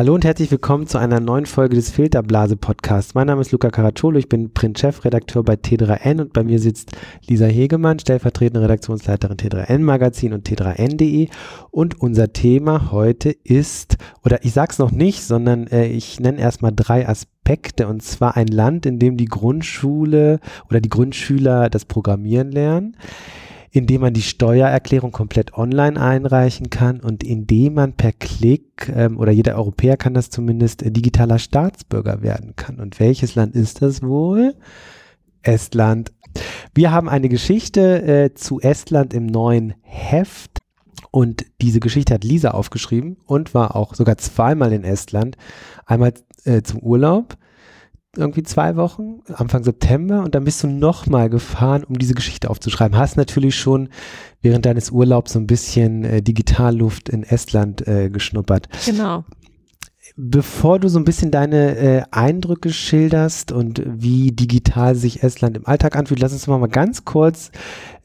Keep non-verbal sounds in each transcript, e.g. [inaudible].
Hallo und herzlich willkommen zu einer neuen Folge des Filterblase Podcasts. Mein Name ist Luca Caracciolo, ich bin Print-Chefredakteur bei T3N und bei mir sitzt Lisa Hegemann, stellvertretende Redaktionsleiterin T3N Magazin und T3N.de und unser Thema heute ist, oder ich sag's noch nicht, sondern äh, ich nenne erstmal drei Aspekte. Und zwar ein Land, in dem die Grundschule oder die Grundschüler das Programmieren lernen indem man die Steuererklärung komplett online einreichen kann und indem man per Klick ähm, oder jeder Europäer kann das zumindest äh, digitaler Staatsbürger werden kann. Und welches Land ist das wohl? Estland. Wir haben eine Geschichte äh, zu Estland im neuen Heft. Und diese Geschichte hat Lisa aufgeschrieben und war auch sogar zweimal in Estland. Einmal äh, zum Urlaub irgendwie zwei Wochen, Anfang September, und dann bist du nochmal gefahren, um diese Geschichte aufzuschreiben. Hast natürlich schon während deines Urlaubs so ein bisschen äh, Digitalluft in Estland äh, geschnuppert. Genau. Bevor du so ein bisschen deine äh, Eindrücke schilderst und wie digital sich Estland im Alltag anfühlt, lass uns mal, mal ganz kurz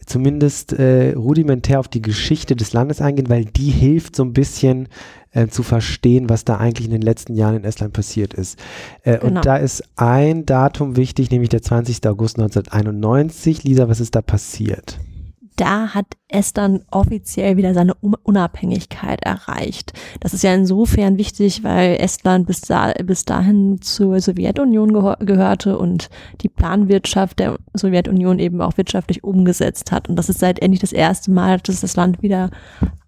zumindest äh, rudimentär auf die Geschichte des Landes eingehen, weil die hilft so ein bisschen äh, zu verstehen, was da eigentlich in den letzten Jahren in Estland passiert ist. Äh, genau. Und da ist ein Datum wichtig, nämlich der 20. August 1991. Lisa, was ist da passiert? Da hat Estland offiziell wieder seine Unabhängigkeit erreicht. Das ist ja insofern wichtig, weil Estland bis, da, bis dahin zur Sowjetunion gehörte und die Planwirtschaft der Sowjetunion eben auch wirtschaftlich umgesetzt hat. Und das ist seit endlich das erste Mal, dass das Land wieder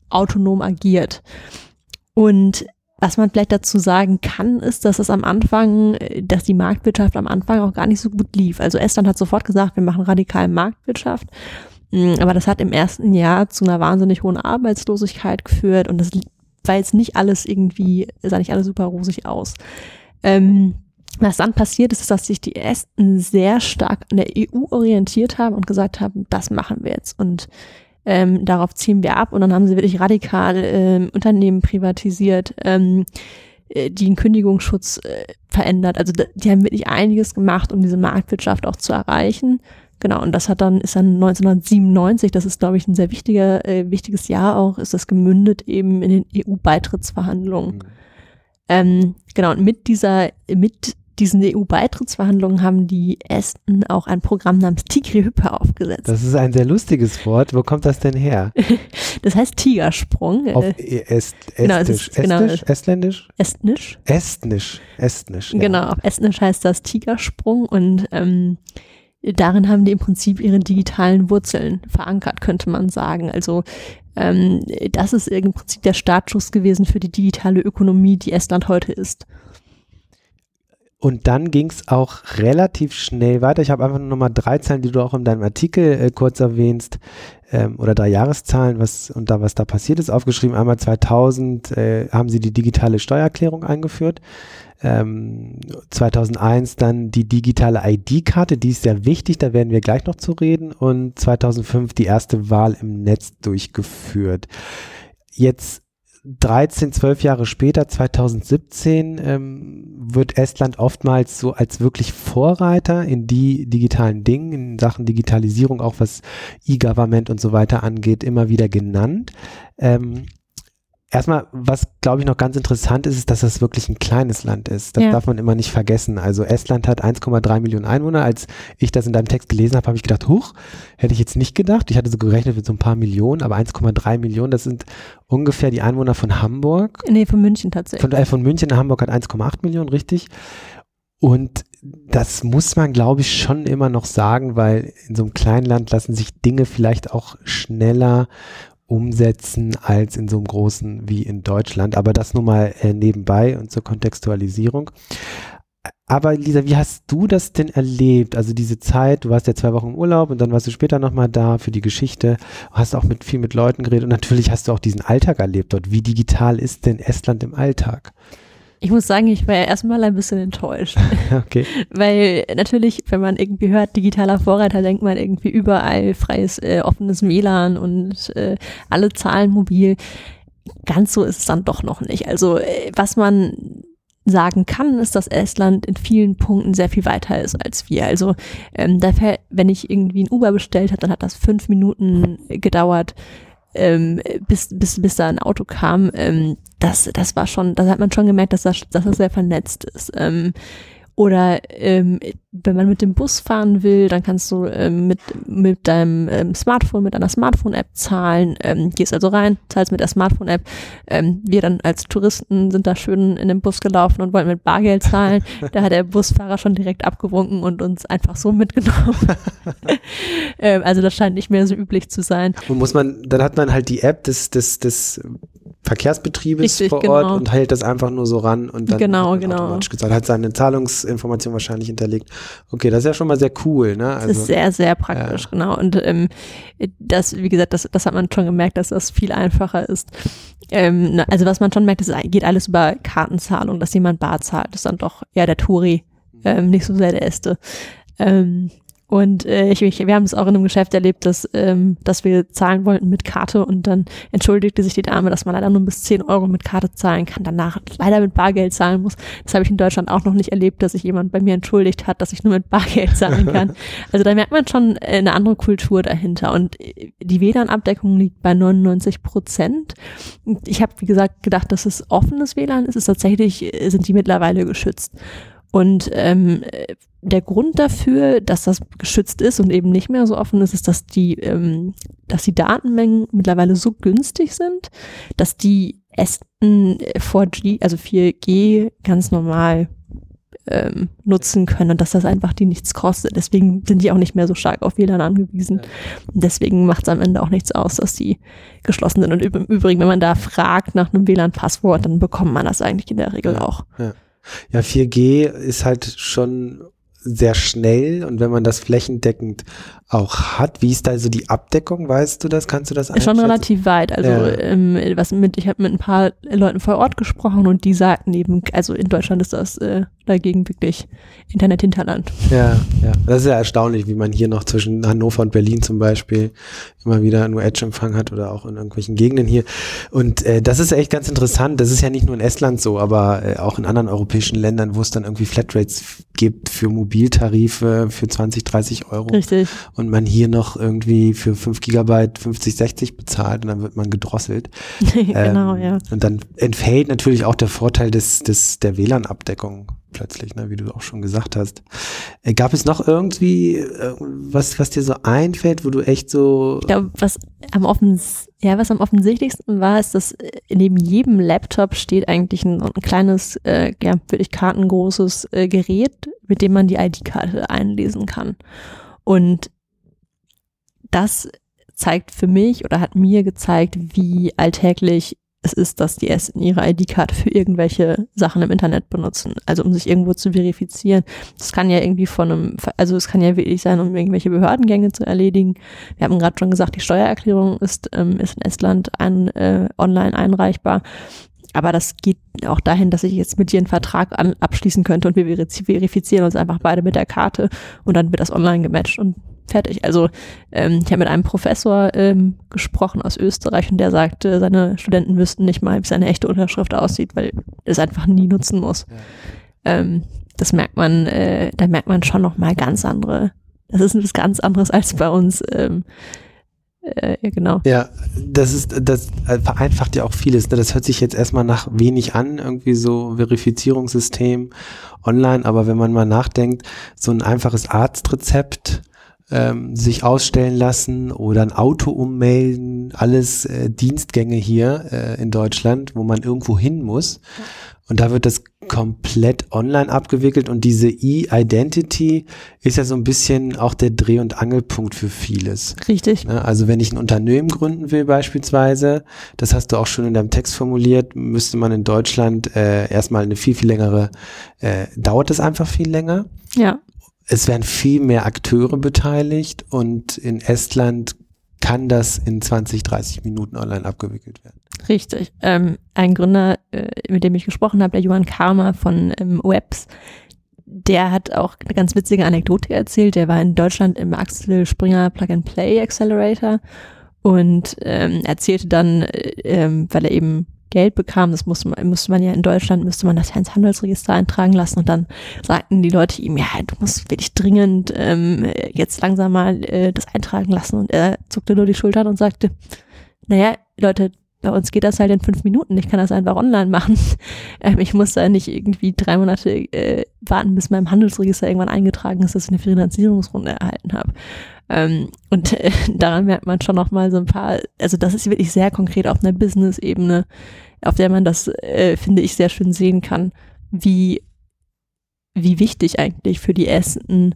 autonom agiert. Und was man vielleicht dazu sagen kann, ist, dass es am Anfang, dass die Marktwirtschaft am Anfang auch gar nicht so gut lief. Also Estland hat sofort gesagt, wir machen radikal Marktwirtschaft. Mm, aber das hat im ersten Jahr zu einer wahnsinnig hohen Arbeitslosigkeit geführt und das war jetzt nicht alles irgendwie, sah nicht alles super rosig aus. Ähm, was dann passiert ist, ist, dass sich die Esten sehr stark an der EU orientiert haben und gesagt haben, das machen wir jetzt. Und ähm, darauf ziehen wir ab und dann haben sie wirklich radikal ähm, Unternehmen privatisiert, ähm, äh, den Kündigungsschutz äh, verändert. Also die haben wirklich einiges gemacht, um diese Marktwirtschaft auch zu erreichen. Genau, und das hat dann, ist dann 1997, das ist, glaube ich, ein sehr wichtiger, äh, wichtiges Jahr auch, ist das gemündet eben in den EU-Beitrittsverhandlungen. Mhm. Ähm, genau, und mit dieser, mit diesen EU-Beitrittsverhandlungen haben die Esten auch ein Programm namens Tigri-Hüppe aufgesetzt. Das ist ein sehr lustiges Wort. Wo kommt das denn her? [laughs] das heißt Tigersprung. Auf äh, Est, genau, Estisch, genau, Estisch, Estländisch? Estnisch. Estnisch, Estnisch. Ja. Genau, auf Estnisch heißt das Tigersprung und ähm, darin haben die im Prinzip ihre digitalen Wurzeln verankert, könnte man sagen. Also ähm, das ist im Prinzip der Startschuss gewesen für die digitale Ökonomie, die Estland heute ist. Und dann ging es auch relativ schnell weiter. Ich habe einfach nur noch mal drei Zahlen, die du auch in deinem Artikel äh, kurz erwähnst, ähm, oder drei Jahreszahlen, was und da was da passiert ist, aufgeschrieben. Einmal 2000 äh, haben sie die digitale Steuererklärung eingeführt. Ähm, 2001 dann die digitale ID-Karte, die ist sehr wichtig, da werden wir gleich noch zu reden. Und 2005 die erste Wahl im Netz durchgeführt. Jetzt 13, 12 Jahre später, 2017, ähm, wird Estland oftmals so als wirklich Vorreiter in die digitalen Dingen, in Sachen Digitalisierung, auch was E-Government und so weiter angeht, immer wieder genannt. Ähm, Erstmal, was glaube ich noch ganz interessant ist, ist, dass das wirklich ein kleines Land ist. Das ja. darf man immer nicht vergessen. Also Estland hat 1,3 Millionen Einwohner. Als ich das in deinem Text gelesen habe, habe ich gedacht, huch, hätte ich jetzt nicht gedacht. Ich hatte so gerechnet mit so ein paar Millionen, aber 1,3 Millionen, das sind ungefähr die Einwohner von Hamburg. Nee, von München tatsächlich. Von, äh, von München, Hamburg hat 1,8 Millionen, richtig. Und das muss man, glaube ich, schon immer noch sagen, weil in so einem kleinen Land lassen sich Dinge vielleicht auch schneller umsetzen als in so einem großen wie in Deutschland. Aber das nur mal äh, nebenbei und zur Kontextualisierung. Aber Lisa, wie hast du das denn erlebt? Also diese Zeit, du warst ja zwei Wochen im Urlaub und dann warst du später nochmal da für die Geschichte, hast auch mit viel mit Leuten geredet und natürlich hast du auch diesen Alltag erlebt dort. Wie digital ist denn Estland im Alltag? Ich muss sagen, ich war ja erstmal ein bisschen enttäuscht. [laughs] okay. Weil natürlich, wenn man irgendwie hört, digitaler Vorreiter, denkt man irgendwie überall freies, äh, offenes WLAN und äh, alle Zahlen mobil. Ganz so ist es dann doch noch nicht. Also, äh, was man sagen kann, ist, dass Estland in vielen Punkten sehr viel weiter ist als wir. Also ähm, dafür, wenn ich irgendwie ein Uber bestellt habe, dann hat das fünf Minuten gedauert, ähm, bis, bis, bis da ein Auto kam. Ähm, das, das war schon, da hat man schon gemerkt, dass das, dass das sehr vernetzt ist. Ähm, oder ähm, wenn man mit dem Bus fahren will, dann kannst du ähm, mit, mit deinem ähm, Smartphone, mit einer Smartphone-App zahlen. Ähm, gehst also rein, zahlst mit der Smartphone-App. Ähm, wir dann als Touristen sind da schön in den Bus gelaufen und wollten mit Bargeld zahlen. [laughs] da hat der Busfahrer schon direkt abgewunken und uns einfach so mitgenommen. [laughs] ähm, also das scheint nicht mehr so üblich zu sein. Und muss man, dann hat man halt die App des, des, des Verkehrsbetriebes Richtig, vor genau. Ort und hält das einfach nur so ran und dann Genau, wird genau. automatisch gezahlt. Hat seine Zahlungsinformation wahrscheinlich hinterlegt. Okay, das ist ja schon mal sehr cool, ne? Das Also, ist sehr, sehr praktisch, genau. Und ähm, das, wie gesagt, das, das hat man schon gemerkt, dass das viel einfacher ist. Ähm, also was man schon merkt, es geht alles über Kartenzahlung, dass jemand bar zahlt, ist dann doch eher der Touri, ähm, nicht so sehr der Äste. Ähm, und äh, ich, ich, wir haben es auch in einem Geschäft erlebt, dass, ähm, dass wir zahlen wollten mit Karte und dann entschuldigte sich die Dame, dass man leider nur bis 10 Euro mit Karte zahlen kann, danach leider mit Bargeld zahlen muss. Das habe ich in Deutschland auch noch nicht erlebt, dass sich jemand bei mir entschuldigt hat, dass ich nur mit Bargeld zahlen [laughs] kann. Also da merkt man schon äh, eine andere Kultur dahinter. Und äh, die WLAN-Abdeckung liegt bei 99 Prozent. Ich habe, wie gesagt, gedacht, dass es offenes WLAN ist. Es ist tatsächlich, äh, sind die mittlerweile geschützt. Und ähm, äh, der Grund dafür, dass das geschützt ist und eben nicht mehr so offen ist, ist, dass die, ähm, dass die Datenmengen mittlerweile so günstig sind, dass die Ästen 4G, also 4G ganz normal ähm, nutzen können und dass das einfach die nichts kostet. Deswegen sind die auch nicht mehr so stark auf WLAN angewiesen. Und deswegen macht es am Ende auch nichts aus, dass die geschlossen sind. Und im Übrigen, wenn man da fragt nach einem WLAN-Passwort, dann bekommt man das eigentlich in der Regel Ja. auch. ja, 4G ist halt schon sehr schnell und wenn man das flächendeckend auch hat, wie ist da so die Abdeckung? Weißt du das? Kannst du das Ist schon relativ weit. Also Ja. ähm, was mit, ich habe mit ein paar Leuten vor Ort gesprochen und die sagten eben, also in Deutschland ist das äh, dagegen wirklich Internet-Hinterland. Ja, ja. Das ist ja erstaunlich, wie man hier noch zwischen Hannover und Berlin zum Beispiel immer wieder nur Edge-Empfang hat oder auch in irgendwelchen Gegenden hier. Und äh, das ist echt ganz interessant. Das ist ja nicht nur in Estland so, aber äh, auch in anderen europäischen Ländern, wo es dann irgendwie Flatrates gibt für Mobiltarife für 20, 30 Euro. Richtig. Und man hier noch irgendwie für 5 Gigabyte 50, 60 bezahlt und dann wird man gedrosselt. [laughs] genau, Ähm, ja. Und dann entfällt natürlich auch der Vorteil des, des, der WLAN-Abdeckung plötzlich, ne, wie du auch schon gesagt hast. Äh, gab es noch irgendwie äh, was, was dir so einfällt, wo du echt so. Ich glaube, was am offens ja, was am offensichtlichsten war, ist, dass äh, neben jedem Laptop steht eigentlich ein, ein kleines, äh, ja, wirklich kartengroßes äh, Gerät, mit dem man die ID-Karte einlesen kann. Und das zeigt für mich oder hat mir gezeigt, wie alltäglich es ist, dass die Esten ihre ID-Karte für irgendwelche Sachen im Internet benutzen. Also um sich irgendwo zu verifizieren. Das kann ja irgendwie von einem, also es kann ja wirklich sein, um irgendwelche Behördengänge zu erledigen. Wir haben gerade schon gesagt, die Steuererklärung ist, ähm, ist in Estland ein, äh, online einreichbar. Aber das geht auch dahin, dass ich jetzt mit dir einen Vertrag an, abschließen könnte und wir verifizieren uns einfach beide mit der Karte und dann wird das online gematcht und fertig. Also ähm, ich habe mit einem Professor ähm, gesprochen aus Österreich und der sagte, seine Studenten wüssten nicht mal, wie seine echte Unterschrift aussieht, weil es einfach nie nutzen muss. Ähm, das merkt man, äh, da merkt man schon noch mal ganz andere. Das ist was ganz anderes als bei uns. Ähm, äh, ja, genau. Ja, das ist, das vereinfacht ja auch vieles. Ne? Das hört sich jetzt erstmal nach wenig an, irgendwie so Verifizierungssystem online, aber wenn man mal nachdenkt, so ein einfaches Arztrezept, ähm, sich ausstellen lassen oder ein Auto ummelden, alles äh, Dienstgänge hier äh, in Deutschland, wo man irgendwo hin muss. Und da wird das komplett online abgewickelt und diese E-Identity ist ja so ein bisschen auch der Dreh- und Angelpunkt für vieles. Richtig. Ne? Also wenn ich ein Unternehmen gründen will beispielsweise, das hast du auch schon in deinem Text formuliert, müsste man in Deutschland äh, erstmal eine viel, viel längere, äh, dauert es einfach viel länger. Ja. Es werden viel mehr Akteure beteiligt und in Estland kann das in 20, 30 Minuten online abgewickelt werden. Richtig. Ähm, ein Gründer, äh, mit dem ich gesprochen habe, der Johann Karmer von ähm, Webs, der hat auch eine ganz witzige Anekdote erzählt. Der war in Deutschland im Axel Springer Plug and Play Accelerator und ähm, erzählte dann, äh, ähm, weil er eben Geld bekam, das musste man, musste man ja in Deutschland, müsste man das ja ins Handelsregister eintragen lassen und dann sagten die Leute ihm, ja, du musst wirklich dringend ähm, jetzt langsam mal äh, das eintragen lassen und er zuckte nur die Schultern und sagte, naja, Leute, bei uns geht das halt in fünf Minuten. Ich kann das einfach online machen. [laughs] Ähm, ich muss da nicht irgendwie drei Monate äh, warten, bis mein Handelsregister irgendwann eingetragen ist, dass ich eine Finanzierungsrunde erhalten habe. Ähm, und äh, [laughs] daran merkt man schon noch mal so ein paar, also das ist wirklich sehr konkret auf einer Business-Ebene, auf der man das, äh, finde ich, sehr schön sehen kann, wie, wie wichtig eigentlich für die Essen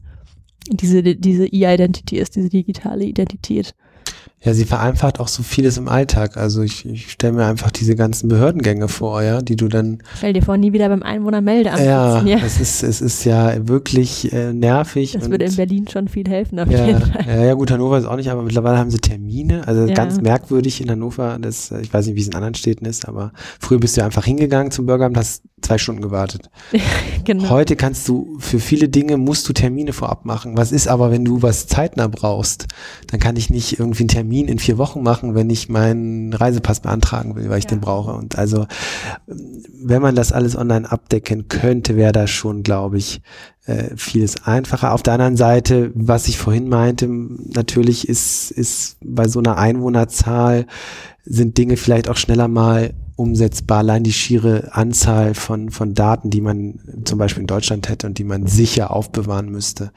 diese, diese E-Identity ist, diese digitale Identität. Ja, sie vereinfacht auch so vieles im Alltag. Also ich, ich stelle mir einfach diese ganzen Behördengänge vor, ja, die du dann. Stell dir vor, nie wieder beim Einwohnermeldeamt. Ja, ja. Es, ist, es ist ja wirklich äh, nervig. Das würde in Berlin schon viel helfen, auf ja, jeden Fall. Ja, ja, gut, Hannover ist auch nicht, aber mittlerweile haben sie Termine. Also ja. ganz merkwürdig in Hannover. Das, ich weiß nicht, wie es in anderen Städten ist, aber früher bist du einfach hingegangen zum Bürgeramt, hast zwei Stunden gewartet. [laughs] genau. Heute kannst du für viele Dinge musst du Termine vorab machen. Was ist aber, wenn du was zeitnah brauchst? Dann kann ich nicht irgendwie einen Termin in vier Wochen machen, wenn ich meinen Reisepass beantragen will, weil ich ja. den brauche. Und also, wenn man das alles online abdecken könnte, wäre das schon, glaube ich, äh, vieles einfacher. Auf der anderen Seite, was ich vorhin meinte, natürlich ist, ist bei so einer Einwohnerzahl sind Dinge vielleicht auch schneller mal umsetzbar. Allein die schiere Anzahl von, von Daten, die man zum Beispiel in Deutschland hätte und die man sicher aufbewahren müsste,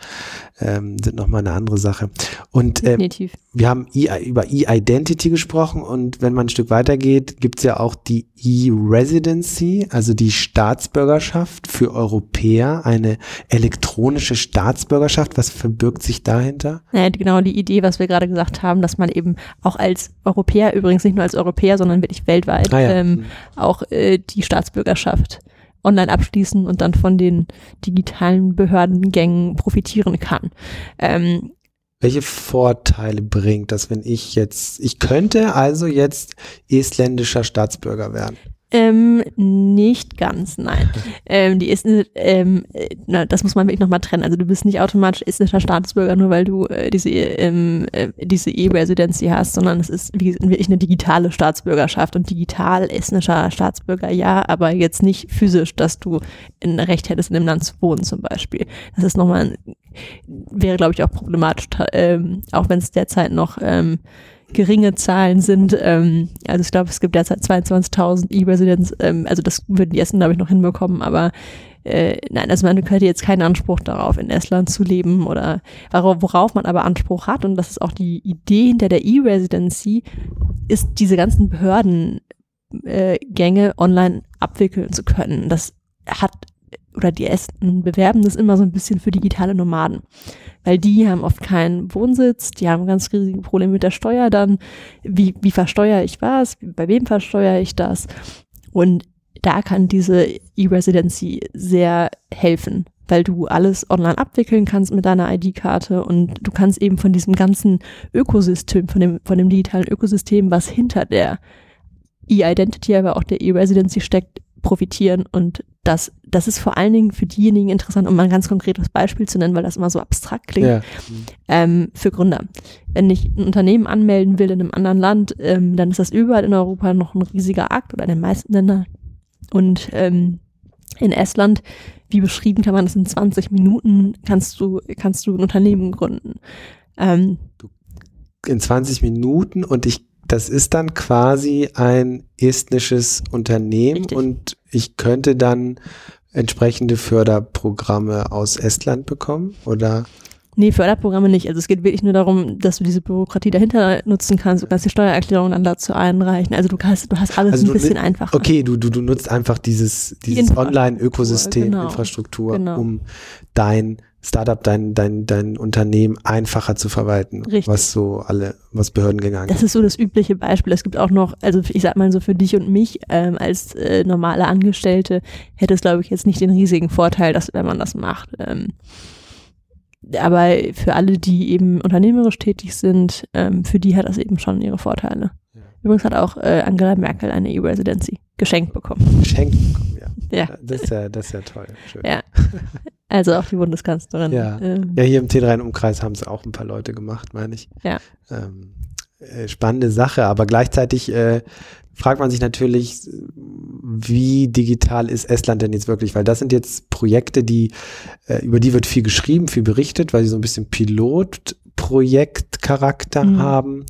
ähm, sind nochmal eine andere Sache. Und ähm, wir haben e über E-Identity gesprochen und wenn man ein Stück weitergeht, gibt es ja auch die E-Residency, also die Staatsbürgerschaft für Europäer, eine elektronische Staatsbürgerschaft. Was verbirgt sich dahinter? Ja, genau die Idee, was wir gerade gesagt haben, dass man eben auch als Europäer, übrigens nicht nur als Europäer, sondern wirklich weltweit, ah ja. ähm, mhm. auch äh, die Staatsbürgerschaft online abschließen und dann von den digitalen Behördengängen profitieren kann. Ähm, welche Vorteile bringt das, wenn ich jetzt, ich könnte also jetzt estländischer Staatsbürger werden? Ähm, nicht ganz, nein. [laughs] ähm, die ist, ähm, na, das muss man wirklich nochmal trennen. Also du bist nicht automatisch estnischer Staatsbürger, nur weil du äh, diese ähm, äh, diese E-Residency hast, sondern es ist wie, wirklich eine digitale Staatsbürgerschaft und digital estnischer Staatsbürger ja, aber jetzt nicht physisch, dass du ein Recht hättest, in dem Land zu wohnen zum Beispiel. Das ist nochmal, wäre glaube ich auch problematisch, ähm, auch wenn es derzeit noch ähm, geringe Zahlen sind. Ähm, also ich glaube, es gibt derzeit 22.000 E-Residents. Ähm, also das würden die Essen, glaube ich, noch hinbekommen. Aber äh, nein, also man könnte jetzt keinen Anspruch darauf, in Estland zu leben oder worauf man aber Anspruch hat. Und das ist auch die Idee hinter der E-Residency, ist diese ganzen Behördengänge äh, online abwickeln zu können. Das hat oder die Esten bewerben das immer so ein bisschen für digitale Nomaden weil die haben oft keinen Wohnsitz, die haben ganz riesige Probleme mit der Steuer dann. Wie, wie versteuere ich was? Bei wem versteuere ich das? Und da kann diese E-Residency sehr helfen, weil du alles online abwickeln kannst mit deiner ID-Karte und du kannst eben von diesem ganzen Ökosystem, von dem, von dem digitalen Ökosystem, was hinter der E-Identity, aber auch der E-Residency steckt, profitieren und das, das ist vor allen Dingen für diejenigen interessant, um mal ein ganz konkretes Beispiel zu nennen, weil das immer so abstrakt klingt, ja. ähm, für Gründer. Wenn ich ein Unternehmen anmelden will in einem anderen Land, ähm, dann ist das überall in Europa noch ein riesiger Akt oder in den meisten Ländern. Und ähm, in Estland, wie beschrieben, kann man das in 20 Minuten, kannst du, kannst du ein Unternehmen gründen. Ähm, in 20 Minuten und ich das ist dann quasi ein estnisches Unternehmen Richtig. und ich könnte dann entsprechende Förderprogramme aus Estland bekommen oder? Nee, Förderprogramme nicht. Also es geht wirklich nur darum, dass du diese Bürokratie dahinter nutzen kannst. Du kannst die Steuererklärung dann dazu einreichen. Also du hast, du hast alles also ein bisschen einfacher. Okay, du, du, du nutzt einfach dieses, dieses Online-Ökosystem, genau, Infrastruktur, genau. um dein Startup, dein, dein, dein Unternehmen einfacher zu verwalten, Richtig. was so alle, was Behörden gegangen Das ist so das übliche Beispiel. Es gibt auch noch, also ich sag mal so für dich und mich ähm, als äh, normale Angestellte hätte es, glaube ich, jetzt nicht den riesigen Vorteil, dass wenn man das macht. Ähm, aber für alle, die eben unternehmerisch tätig sind, ähm, für die hat das eben schon ihre Vorteile. Ja. Übrigens hat auch äh, Angela Merkel eine E-Residency geschenkt bekommen. Geschenkt bekommen, ja. ja. Das ist ja, das ist ja toll. Schön. Ja. [laughs] Also auch die Bundeskanzlerin. Ja, ähm. ja hier im T3-Umkreis haben es auch ein paar Leute gemacht, meine ich. Ja. Ähm, äh, spannende Sache, aber gleichzeitig äh, fragt man sich natürlich, wie digital ist Estland denn jetzt wirklich? Weil das sind jetzt Projekte, die, äh, über die wird viel geschrieben, viel berichtet, weil sie so ein bisschen Pilotprojektcharakter mhm. haben.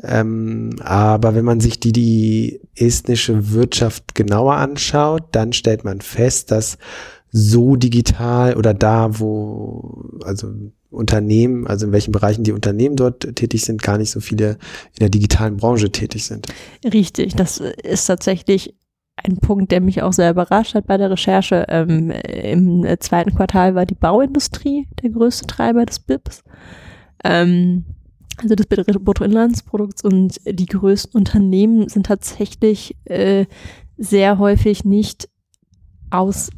Ähm, aber wenn man sich die, die estnische Wirtschaft genauer anschaut, dann stellt man fest, dass so digital oder da, wo, also Unternehmen, also in welchen Bereichen die Unternehmen dort tätig sind, gar nicht so viele in der digitalen Branche tätig sind. Richtig, das ist tatsächlich ein Punkt, der mich auch sehr überrascht hat bei der Recherche. Ähm, Im zweiten Quartal war die Bauindustrie der größte Treiber des BIPs. Ähm, also des Bruttoinlandsprodukts und die größten Unternehmen sind tatsächlich äh, sehr häufig nicht aus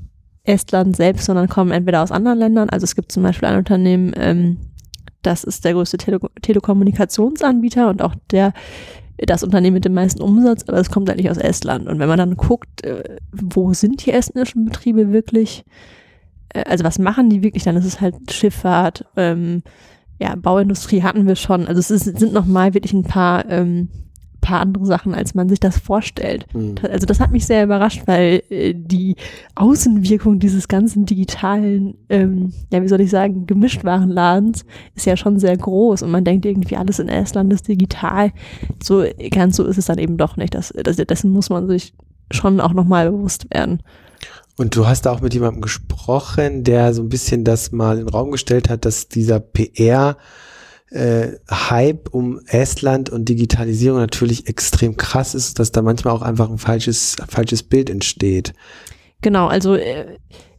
Estland selbst, sondern kommen entweder aus anderen Ländern. Also es gibt zum Beispiel ein Unternehmen, ähm, das ist der größte Tele Telekommunikationsanbieter und auch der das Unternehmen mit dem meisten Umsatz, aber es kommt eigentlich aus Estland. Und wenn man dann guckt, äh, wo sind die estnischen Betriebe wirklich, äh, also was machen die wirklich, dann ist es halt Schifffahrt, ähm, ja, Bauindustrie hatten wir schon. Also es ist, sind nochmal wirklich ein paar ähm, paar andere Sachen, als man sich das vorstellt. Mhm. Also das hat mich sehr überrascht, weil äh, die Außenwirkung dieses ganzen digitalen, ähm, ja wie soll ich sagen, Gemischtwarenladens ist ja schon sehr groß und man denkt irgendwie alles in Estland ist digital. So ganz so ist es dann eben doch nicht. Das, das, dessen muss man sich schon auch nochmal bewusst werden. Und du hast auch mit jemandem gesprochen, der so ein bisschen das mal in den Raum gestellt hat, dass dieser PR äh, Hype um Estland und Digitalisierung natürlich extrem krass ist, dass da manchmal auch einfach ein falsches, falsches Bild entsteht. Genau, also äh,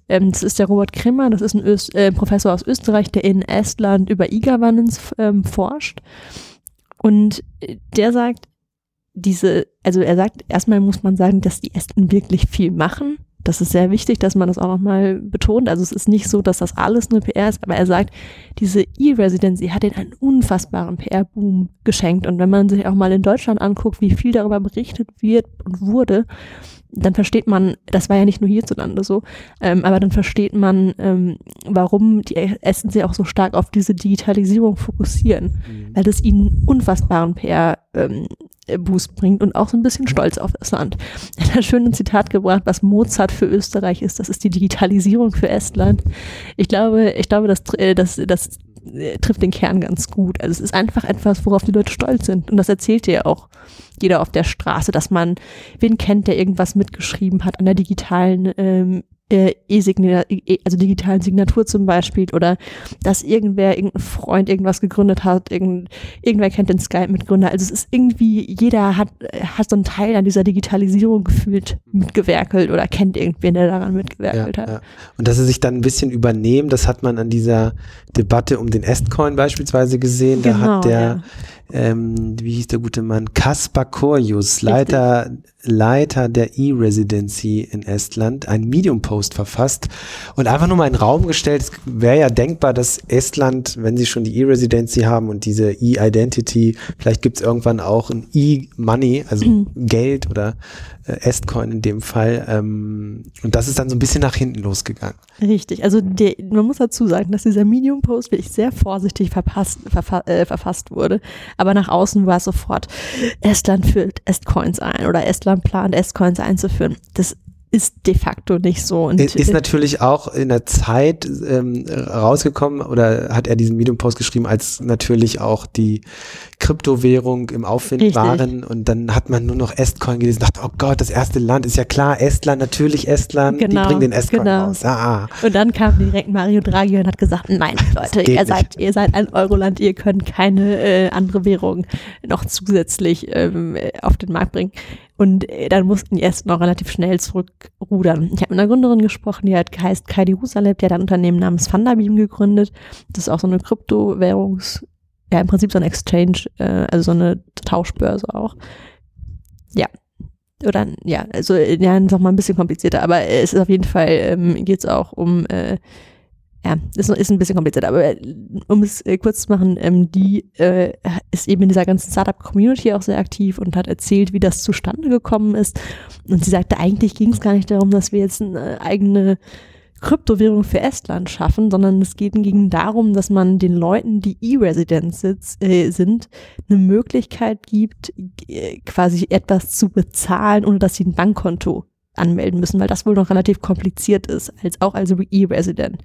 ähm, das ist der Robert Krimmer, das ist ein Öst, äh, Professor aus Österreich, der in Estland über E-Governance ähm, forscht. Und äh, der sagt, diese, also er sagt, erstmal muss man sagen, dass die Esten wirklich viel machen das ist sehr wichtig, dass man das auch nochmal betont. Also es ist nicht so, dass das alles nur PR ist, aber er sagt, diese E-Residency hat ihnen einen unfassbaren PR-Boom geschenkt. Und wenn man sich auch mal in Deutschland anguckt, wie viel darüber berichtet wird und wurde, dann versteht man, das war ja nicht nur hierzulande so, ähm, aber dann versteht man, ähm, warum die Essen sich auch so stark auf diese Digitalisierung fokussieren, mhm. weil das ihnen unfassbaren PR ähm, Boost bringt und auch so ein bisschen stolz auf das Land. Er [laughs] hat ein schönes Zitat gebracht, was Mozart für Österreich ist, das ist die Digitalisierung für Estland. Ich glaube, ich glaube, das, äh, das, das äh, trifft den Kern ganz gut. Also es ist einfach etwas, worauf die Leute stolz sind. Und das erzählt dir auch jeder auf der Straße, dass man wen kennt, der irgendwas mitgeschrieben hat an der digitalen ähm, äh, E also digitalen Signatur zum Beispiel oder dass irgendwer, irgendein Freund irgendwas gegründet hat, irgend, irgendwer kennt den Skype-Mitgründer. Also es ist irgendwie, jeder hat, hat so einen Teil an dieser Digitalisierung gefühlt mitgewerkelt oder kennt irgendwen, der daran mitgewerkelt ja, hat. Ja. Und dass sie sich dann ein bisschen übernehmen, das hat man an dieser Debatte um den Estcoin beispielsweise gesehen. Da genau, hat der ja ähm, wie hieß der gute Mann, Kaspar Korjus, Leiter, Leiter der E-Residency in Estland, ein Medium-Post verfasst und einfach nur mal in den Raum gestellt, es wäre ja denkbar, dass Estland, wenn sie schon die E-Residency haben und diese E-Identity, vielleicht gibt es irgendwann auch ein E-Money, also mhm. Geld oder Estcoin in dem Fall. Ähm, und das ist dann so ein bisschen nach hinten losgegangen. Richtig, also der, man muss dazu sagen, dass dieser Medium-Post wirklich sehr vorsichtig verpasst, verfa äh, verfasst wurde aber nach außen war es sofort, Estland führt Estcoins ein oder Estland plant Estcoins einzuführen. Das ist de facto nicht so. Und ist natürlich auch in der Zeit ähm, rausgekommen oder hat er diesen Medium-Post geschrieben, als natürlich auch die Kryptowährung im Aufwind Richtig. waren und dann hat man nur noch Estcoin gelesen, dachte, oh Gott, das erste Land ist ja klar, Estland, natürlich Estland, genau, die bringen den Estcoin genau. raus. Ah, ah. Und dann kam direkt Mario Draghi und hat gesagt, nein, [laughs] Leute, ihr seid, ihr seid ein Euroland, ihr könnt keine äh, andere Währung noch zusätzlich ähm, auf den Markt bringen. Und äh, dann mussten die erst noch relativ schnell zurückrudern. Ich habe mit einer Gründerin gesprochen, die hat heißt Kai Jerusalem, die hat ein Unternehmen namens Fundabeam gegründet. Das ist auch so eine Kryptowährungs, ja im Prinzip so ein Exchange, äh, also so eine Tauschbörse auch. Ja. Oder ja, also ja, noch mal ein bisschen komplizierter, aber es ist auf jeden Fall, ähm, geht es auch um äh, ja, ist, ist ein bisschen kompliziert, aber äh, um es äh, kurz zu machen, ähm, die äh, ist eben in dieser ganzen Startup-Community auch sehr aktiv und hat erzählt, wie das zustande gekommen ist. Und sie sagte, eigentlich ging es gar nicht darum, dass wir jetzt eine eigene Kryptowährung für Estland schaffen, sondern es geht ging darum, dass man den Leuten, die E-Resident äh, sind, eine Möglichkeit gibt, äh, quasi etwas zu bezahlen, ohne dass sie ein Bankkonto anmelden müssen, weil das wohl noch relativ kompliziert ist, als auch als E-Resident.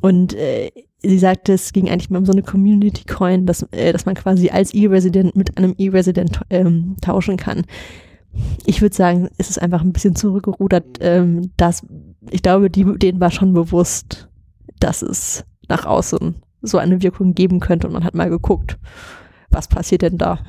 Und äh, sie sagte, es ging eigentlich mehr um so eine Community Coin, dass, äh, dass man quasi als E-Resident mit einem E-Resident ähm, tauschen kann. Ich würde sagen, es ist einfach ein bisschen zurückgerudert, ähm, dass ich glaube, die, denen war schon bewusst, dass es nach außen so eine Wirkung geben könnte und man hat mal geguckt, was passiert denn da?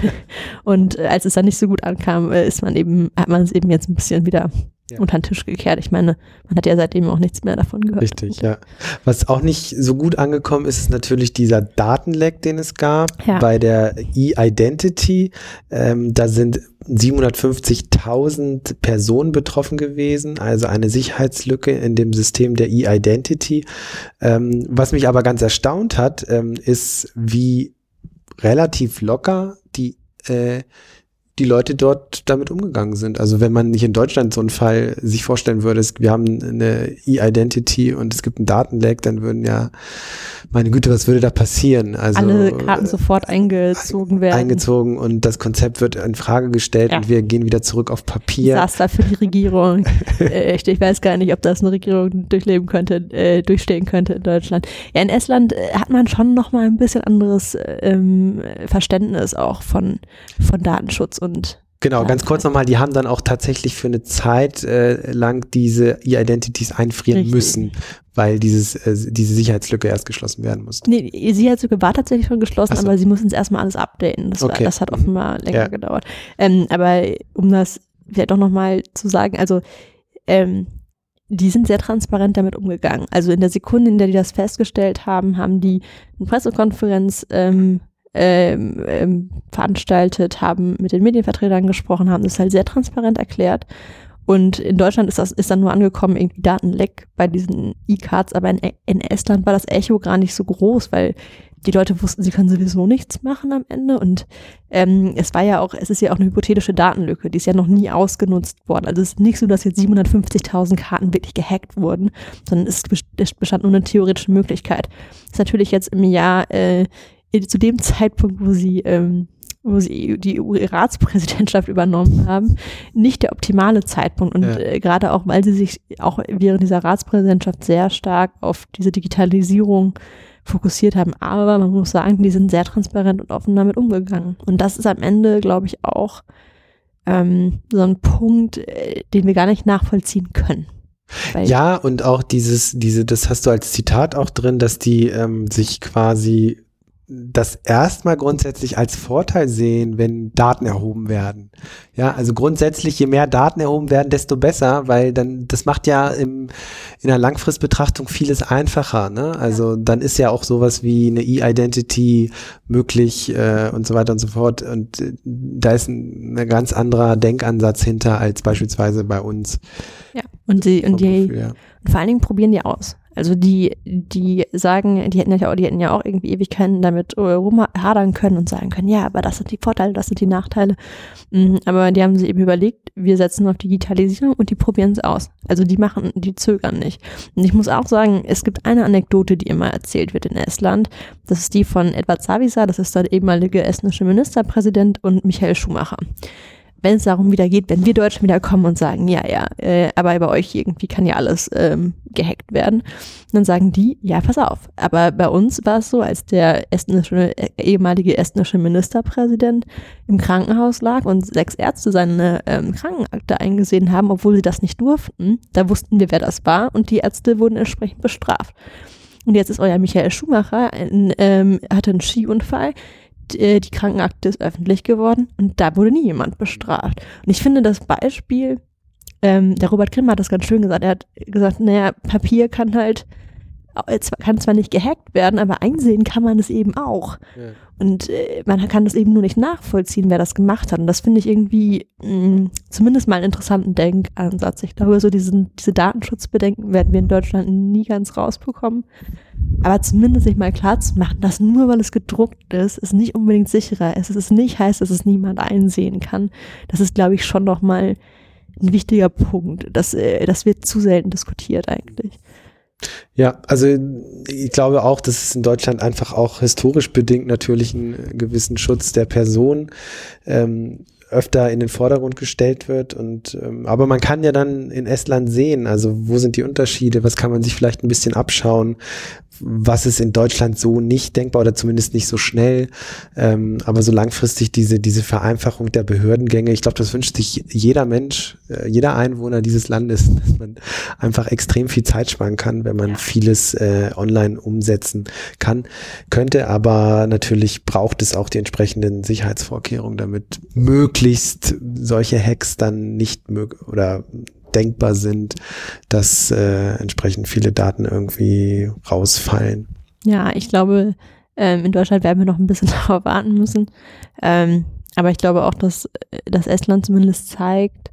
[laughs] und äh, als es dann nicht so gut ankam, äh, ist man eben, hat man es eben jetzt ein bisschen wieder ja. unter den Tisch gekehrt. Ich meine, man hat ja seitdem auch nichts mehr davon gehört. Richtig, ja. Was auch nicht so gut angekommen ist, ist natürlich dieser Datenleck, den es gab ja. bei der E-Identity. Ähm, da sind 750.000 Personen betroffen gewesen, also eine Sicherheitslücke in dem System der E-Identity. Ähm, was mich aber ganz erstaunt hat, ähm, ist, wie relativ locker die äh, die Leute dort damit umgegangen sind. Also wenn man nicht in Deutschland so einen Fall sich vorstellen würde, wir haben eine E-Identity und es gibt einen Datenleck, dann würden ja, meine Güte, was würde da passieren? Also alle Karten sofort eingezogen werden. Eingezogen und das Konzept wird in Frage gestellt ja. und wir gehen wieder zurück auf Papier. Da für die Regierung. [laughs] Echt, ich weiß gar nicht, ob das eine Regierung durchleben könnte, äh, durchstehen könnte in Deutschland. Ja, in Estland äh, hat man schon noch mal ein bisschen anderes ähm, Verständnis auch von, von Datenschutz und Genau, ganz kurz nochmal, die haben dann auch tatsächlich für eine Zeit äh, lang diese E-Identities einfrieren Richtig. müssen, weil dieses, äh, diese Sicherheitslücke erst geschlossen werden musste. Nee, die Sicherheitslücke war tatsächlich schon geschlossen, so. aber sie mussten es erstmal alles updaten. Das, okay. war, das hat mhm. offenbar länger ja. gedauert. Ähm, aber um das vielleicht auch nochmal zu sagen, also ähm, die sind sehr transparent damit umgegangen. Also in der Sekunde, in der die das festgestellt haben, haben die eine Pressekonferenz ähm, ähm, ähm, veranstaltet, haben mit den Medienvertretern gesprochen, haben das halt sehr transparent erklärt. Und in Deutschland ist das ist dann nur angekommen, irgendwie Datenleck bei diesen E-Cards, aber in, in Estland war das Echo gar nicht so groß, weil die Leute wussten, sie können sowieso nichts machen am Ende. Und ähm, es war ja auch, es ist ja auch eine hypothetische Datenlücke, die ist ja noch nie ausgenutzt worden. Also es ist nicht so, dass jetzt 750.000 Karten wirklich gehackt wurden, sondern es bestand nur eine theoretische Möglichkeit. Das ist natürlich jetzt im Jahr äh, zu dem Zeitpunkt, wo sie, ähm, wo sie die EU-Ratspräsidentschaft übernommen haben, nicht der optimale Zeitpunkt. Und ja. äh, gerade auch, weil sie sich auch während dieser Ratspräsidentschaft sehr stark auf diese Digitalisierung fokussiert haben. Aber man muss sagen, die sind sehr transparent und offen damit umgegangen. Und das ist am Ende, glaube ich, auch ähm, so ein Punkt, äh, den wir gar nicht nachvollziehen können. Ja, und auch dieses, diese, das hast du als Zitat auch drin, dass die ähm, sich quasi das erstmal grundsätzlich als Vorteil sehen, wenn Daten erhoben werden. Ja, also grundsätzlich, je mehr Daten erhoben werden, desto besser, weil dann, das macht ja im, in der Langfristbetrachtung vieles einfacher. Ne? Also dann ist ja auch sowas wie eine E-Identity möglich äh, und so weiter und so fort. Und äh, da ist ein, ein ganz anderer Denkansatz hinter als beispielsweise bei uns. Ja, und die, und die, Gefühl, ja. und vor allen Dingen probieren die aus. Also die, die sagen, die hätten ja auch, die hätten ja auch irgendwie Ewigkeiten damit rumhadern können und sagen können, ja, aber das sind die Vorteile, das sind die Nachteile. Mhm, aber die haben sich eben überlegt, wir setzen auf Digitalisierung und die probieren es aus. Also die machen, die zögern nicht. Und ich muss auch sagen, es gibt eine Anekdote, die immer erzählt wird in Estland. Das ist die von Edward Savisaar, das ist der ehemalige estnische Ministerpräsident und Michael Schumacher wenn es darum wieder geht, wenn wir Deutschen wieder kommen und sagen, ja, ja, äh, aber bei euch irgendwie kann ja alles ähm, gehackt werden, dann sagen die, ja, pass auf. Aber bei uns war es so, als der estnische, äh, ehemalige estnische Ministerpräsident im Krankenhaus lag und sechs Ärzte seine ähm, Krankenakte eingesehen haben, obwohl sie das nicht durften, da wussten wir, wer das war und die Ärzte wurden entsprechend bestraft. Und jetzt ist euer Michael Schumacher, ein, ähm, hatte einen Skiunfall, äh, die Krankenakte ist öffentlich geworden und da wurde nie jemand bestraft. Und ich finde das Beispiel, ähm, der Robert Grimm hat das ganz schön gesagt, er hat gesagt, naja, Papier kann halt, kann zwar nicht gehackt werden, aber einsehen kann man es eben auch. Ja. Und äh, man kann das eben nur nicht nachvollziehen, wer das gemacht hat. Und das finde ich irgendwie mh, mm, zumindest mal einen interessanten Denkansatz. Ich glaube, so diesen, diese Datenschutzbedenken werden wir in Deutschland nie ganz rausbekommen. Aber zumindest sich mal klar zu machen, dass nur weil es gedruckt ist, es nicht unbedingt sicherer ist. Es ist nicht heißt, dass es niemand einsehen kann. Das ist, glaube ich, schon noch mal ein wichtiger Punkt. Das, äh, das wird zu selten diskutiert eigentlich. Ja, also ich glaube auch, dass es in Deutschland einfach auch historisch bedingt natürlich einen gewissen Schutz der Person ähm, öfter in den Vordergrund gestellt wird. Und ähm, aber man kann ja dann in Estland sehen, also wo sind die Unterschiede, was kann man sich vielleicht ein bisschen abschauen, was ist in Deutschland so nicht denkbar oder zumindest nicht so schnell. Ähm, aber so langfristig diese, diese Vereinfachung der Behördengänge, ich glaube, das wünscht sich jeder Mensch, äh, jeder Einwohner dieses Landes, [laughs] dass man einfach extrem viel Zeit sparen kann, wenn man ja. vieles äh, online umsetzen kann, könnte. Aber natürlich braucht es auch die entsprechenden Sicherheitsvorkehrungen, damit möglichst solche Hacks dann nicht oder denkbar sind, dass äh, entsprechend viele Daten irgendwie rausfallen. Ja, ich glaube, ähm, in Deutschland werden wir noch ein bisschen [laughs] darauf warten müssen. Ähm, aber ich glaube auch, dass, dass Estland zumindest zeigt,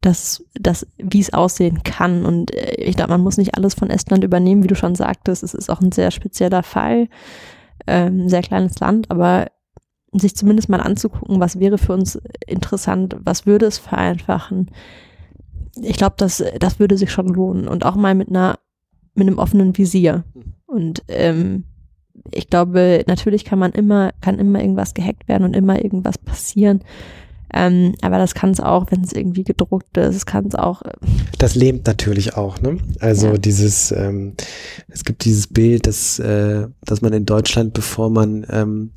dass, dass, wie es aussehen kann. Und äh, ich glaube, man muss nicht alles von Estland übernehmen, wie du schon sagtest. Es ist auch ein sehr spezieller Fall, ähm, sehr kleines Land, aber sich zumindest mal anzugucken, was wäre für uns interessant, was würde es vereinfachen, ich glaube, das, das würde sich schon lohnen und auch mal mit einer, mit einem offenen Visier. Und ähm, ich glaube, natürlich kann man immer, kann immer irgendwas gehackt werden und immer irgendwas passieren. Ähm, aber das kann es auch, wenn es irgendwie gedruckt ist, es kann es auch. Äh, das lähmt natürlich auch, ne? Also ja. dieses, ähm, es gibt dieses Bild, dass, äh, dass man in Deutschland, bevor man ähm,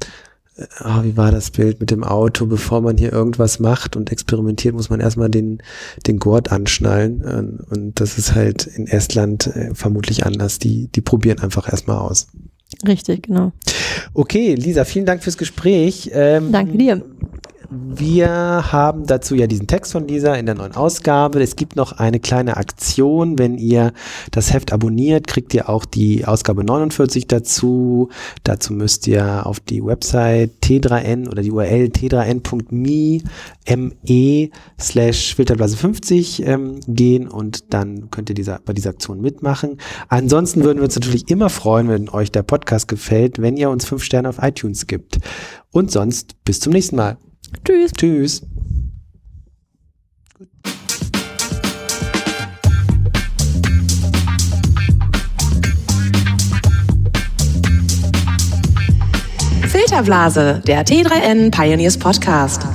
oh, wie war das Bild mit dem Auto, bevor man hier irgendwas macht und experimentiert, muss man erstmal den, den Gurt anschnallen. Und das ist halt in Estland äh, vermutlich anders. Die, die probieren einfach erstmal aus. Richtig, genau. Okay, Lisa, vielen Dank fürs Gespräch. Ähm, Danke dir. Wir haben dazu ja diesen Text von Lisa in der neuen Ausgabe. Es gibt noch eine kleine Aktion. Wenn ihr das Heft abonniert, kriegt ihr auch die Ausgabe 49 dazu. Dazu müsst ihr auf die Website t3n oder die URL t3n.me me slash filterblase 50 ähm, gehen und dann könnt ihr dieser, bei dieser Aktion mitmachen. Ansonsten würden wir uns natürlich immer freuen, wenn euch der Podcast gefällt, wenn ihr uns fünf Sterne auf iTunes gibt. Und sonst bis zum nächsten Mal. Tschüss. Tschüss. Filterblase, der T3N Pioneers Podcast.